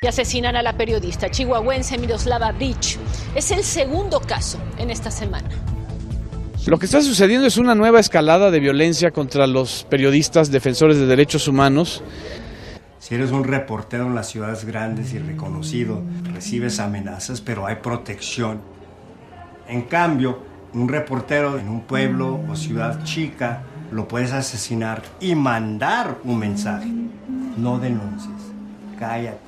Y asesinan a la periodista chihuahuense Miroslava Bridge. Es el segundo caso en esta semana. Lo que está sucediendo es una nueva escalada de violencia contra los periodistas defensores de derechos humanos. Si eres un reportero en las ciudades grandes y reconocido, recibes amenazas, pero hay protección. En cambio, un reportero en un pueblo o ciudad chica lo puedes asesinar y mandar un mensaje. No denuncies, cállate,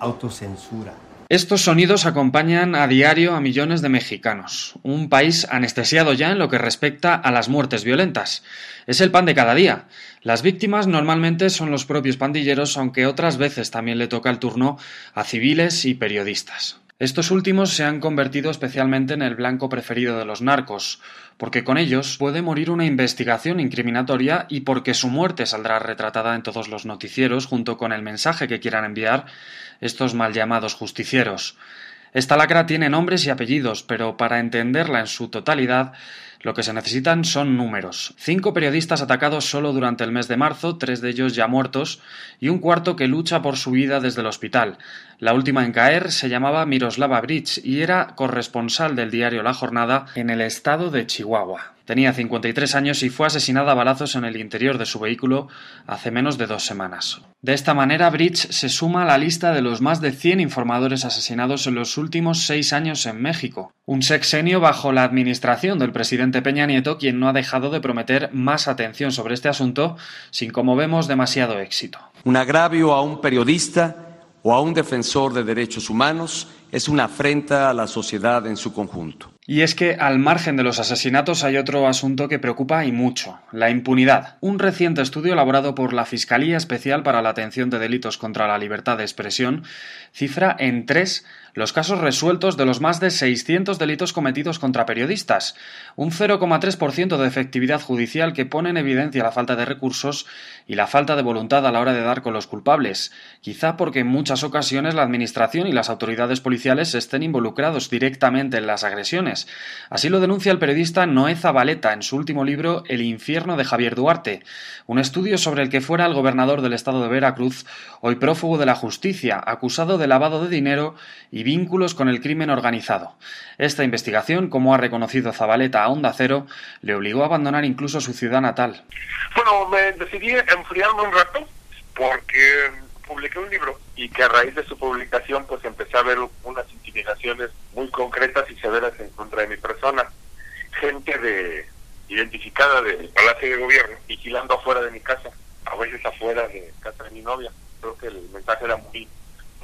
autocensura. Estos sonidos acompañan a diario a millones de mexicanos, un país anestesiado ya en lo que respecta a las muertes violentas. Es el pan de cada día. Las víctimas normalmente son los propios pandilleros, aunque otras veces también le toca el turno a civiles y periodistas. Estos últimos se han convertido especialmente en el blanco preferido de los narcos, porque con ellos puede morir una investigación incriminatoria y porque su muerte saldrá retratada en todos los noticieros junto con el mensaje que quieran enviar estos mal llamados justicieros. Esta lacra tiene nombres y apellidos, pero para entenderla en su totalidad lo que se necesitan son números. Cinco periodistas atacados solo durante el mes de marzo, tres de ellos ya muertos, y un cuarto que lucha por su vida desde el hospital. La última en caer se llamaba Miroslava Bridge y era corresponsal del diario La Jornada en el estado de Chihuahua. Tenía 53 años y fue asesinada a balazos en el interior de su vehículo hace menos de dos semanas. De esta manera, Bridge se suma a la lista de los más de 100 informadores asesinados en los últimos seis años en México. Un sexenio bajo la administración del presidente Peña Nieto, quien no ha dejado de prometer más atención sobre este asunto, sin como vemos demasiado éxito. Un agravio a un periodista o a un defensor de derechos humanos es una afrenta a la sociedad en su conjunto. Y es que, al margen de los asesinatos, hay otro asunto que preocupa y mucho, la impunidad. Un reciente estudio elaborado por la Fiscalía Especial para la Atención de Delitos contra la Libertad de Expresión cifra en tres los casos resueltos de los más de 600 delitos cometidos contra periodistas, un 0,3% de efectividad judicial que pone en evidencia la falta de recursos y la falta de voluntad a la hora de dar con los culpables, quizá porque en muchas ocasiones la Administración y las autoridades policiales estén involucrados directamente en las agresiones. Así lo denuncia el periodista Noé Zabaleta en su último libro El infierno de Javier Duarte, un estudio sobre el que fuera el gobernador del estado de Veracruz, hoy prófugo de la justicia, acusado de lavado de dinero y vínculos con el crimen organizado. Esta investigación, como ha reconocido Zabaleta a Onda Cero, le obligó a abandonar incluso su ciudad natal. Bueno, me decidí enfriarme un rato porque publiqué un libro y que a raíz de su publicación pues empecé a ver unas intimidaciones muy concretas y severas en contra de mi persona. Gente de identificada del Palacio de Gobierno vigilando afuera de mi casa, a veces afuera de casa de mi novia. Creo que el mensaje era muy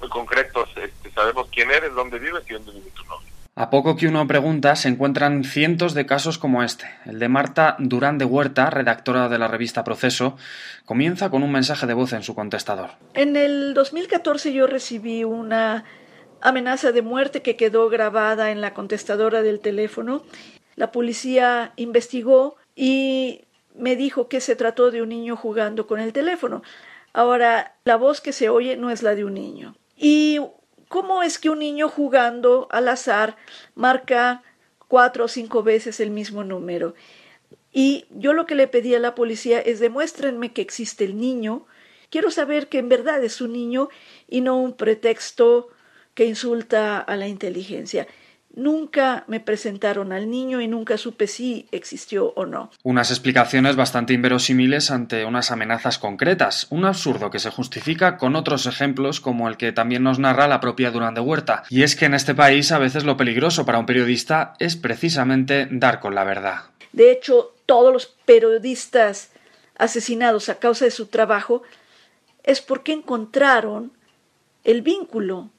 muy concretos. Este, sabemos quién eres, dónde vives y dónde vive tu novio. A poco que uno pregunta, se encuentran cientos de casos como este. El de Marta Durán de Huerta, redactora de la revista Proceso, comienza con un mensaje de voz en su contestador. En el 2014 yo recibí una amenaza de muerte que quedó grabada en la contestadora del teléfono. La policía investigó y me dijo que se trató de un niño jugando con el teléfono. Ahora, la voz que se oye no es la de un niño. ¿Y cómo es que un niño jugando al azar marca cuatro o cinco veces el mismo número? Y yo lo que le pedí a la policía es demuéstrenme que existe el niño. Quiero saber que en verdad es un niño y no un pretexto que insulta a la inteligencia. Nunca me presentaron al niño y nunca supe si existió o no. Unas explicaciones bastante inverosímiles ante unas amenazas concretas, un absurdo que se justifica con otros ejemplos como el que también nos narra la propia Durán de Huerta. Y es que en este país a veces lo peligroso para un periodista es precisamente dar con la verdad. De hecho, todos los periodistas asesinados a causa de su trabajo es porque encontraron el vínculo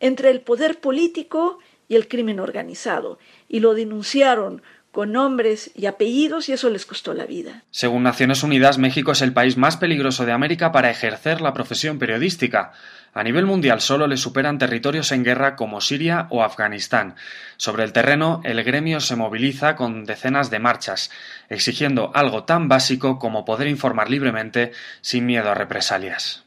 entre el poder político y el crimen organizado, y lo denunciaron con nombres y apellidos y eso les costó la vida. Según Naciones Unidas, México es el país más peligroso de América para ejercer la profesión periodística. A nivel mundial solo le superan territorios en guerra como Siria o Afganistán. Sobre el terreno, el gremio se moviliza con decenas de marchas, exigiendo algo tan básico como poder informar libremente sin miedo a represalias.